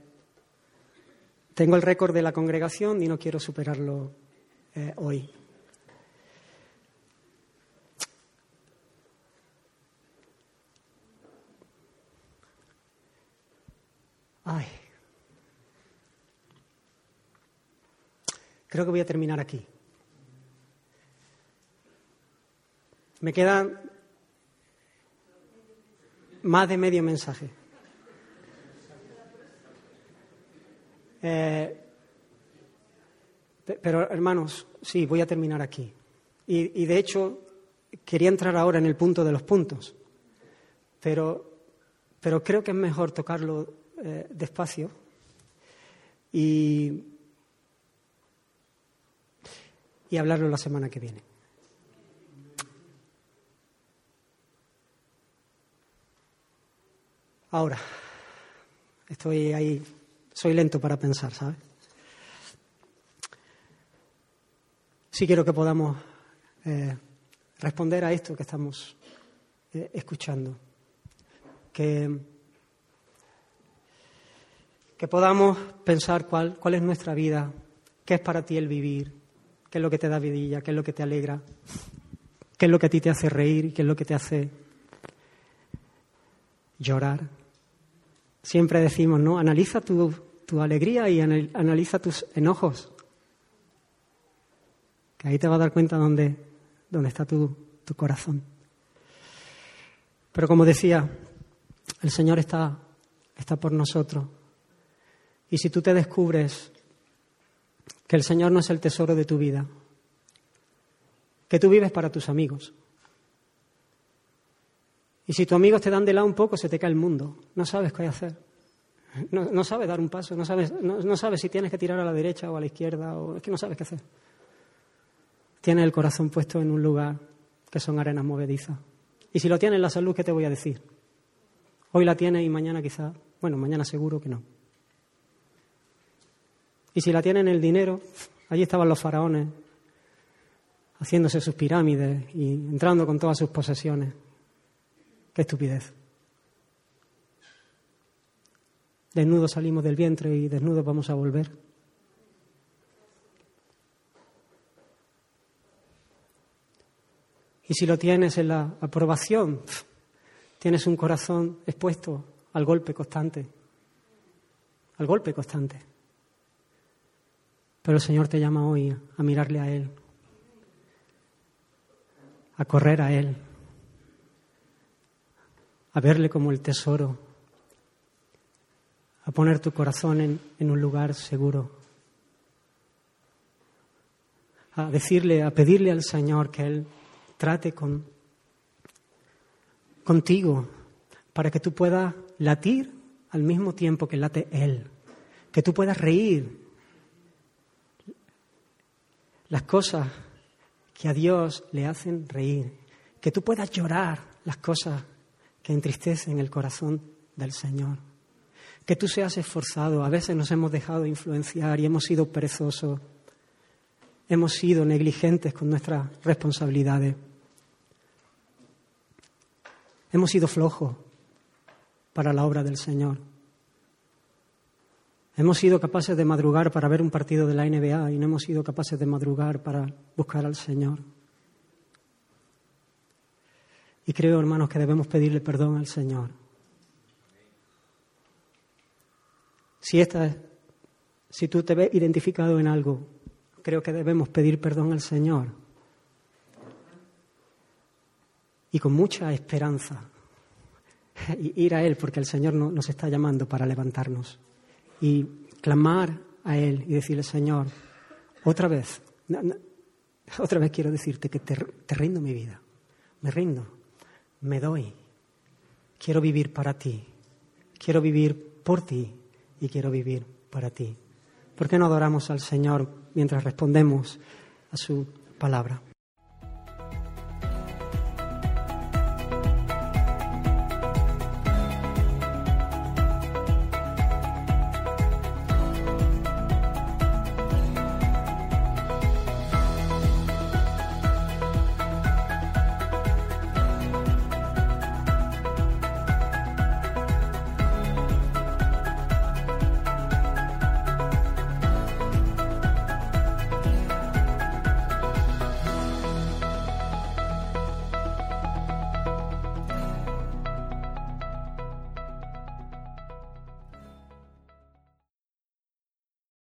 tengo el récord de la congregación y no quiero superarlo eh, hoy. Ay. Creo que voy a terminar aquí. Me queda más de medio mensaje. Eh, pero, hermanos, sí, voy a terminar aquí. Y, de hecho, quería entrar ahora en el punto de los puntos, pero, pero creo que es mejor tocarlo eh, despacio y, y hablarlo la semana que viene. Ahora, estoy ahí soy lento para pensar, ¿sabes? Sí quiero que podamos eh, responder a esto que estamos eh, escuchando. Que, que podamos pensar cuál, cuál es nuestra vida, qué es para ti el vivir, qué es lo que te da vidilla, qué es lo que te alegra, qué es lo que a ti te hace reír, qué es lo que te hace llorar. Siempre decimos, ¿no? Analiza tu, alegría y analiza tus enojos. Que ahí te va a dar cuenta dónde, dónde está tu, tu corazón. Pero como decía, el Señor está, está por nosotros. Y si tú te descubres que el Señor no es el tesoro de tu vida, que tú vives para tus amigos, y si tus amigos te dan de lado un poco, se te cae el mundo. No sabes qué hacer. No, sabes dar un paso, no sabes, no, sabes si tienes que tirar a la derecha o a la izquierda, o es que no sabes qué hacer. Tienes el corazón puesto en un lugar que son arenas movedizas. Y si lo tienes en la salud, ¿qué te voy a decir? Hoy la tienes y mañana quizás, bueno, mañana seguro que no. Y si la tienes en el dinero, allí estaban los faraones haciéndose sus pirámides y entrando con todas sus posesiones. Qué estupidez. Desnudos salimos del vientre y desnudos vamos a volver. Y si lo tienes en la aprobación, tienes un corazón expuesto al golpe constante, al golpe constante. Pero el Señor te llama hoy a mirarle a Él, a correr a Él, a verle como el tesoro, a poner tu corazón en, un lugar seguro, a decirle, a pedirle al Señor que Él trate con, contigo para que tú puedas latir al mismo tiempo que late Él, que tú puedas reír las cosas que a Dios le hacen reír, que tú puedas llorar las cosas que entristecen el corazón del Señor, que tú seas esforzado. A veces nos hemos dejado influenciar y hemos sido perezosos, hemos sido negligentes con nuestras responsabilidades, hemos sido flojos para la obra del Señor. Hemos sido capaces de madrugar para ver un partido de la NBA y no hemos sido capaces de madrugar para buscar al Señor. Y creo, hermanos, que debemos pedirle perdón al Señor. Si, esta, si tú te ves identificado en algo, creo que debemos pedir perdón al Señor. Y con mucha esperanza ir a Él, porque el Señor nos está llamando para levantarnos. Y clamar a Él y decirle, Señor, otra vez, otra vez quiero decirte que te, te rindo mi vida, me rindo me doy. Quiero vivir para ti. Quiero vivir por ti y quiero vivir para ti. ¿Por qué no adoramos al Señor mientras respondemos a su palabra?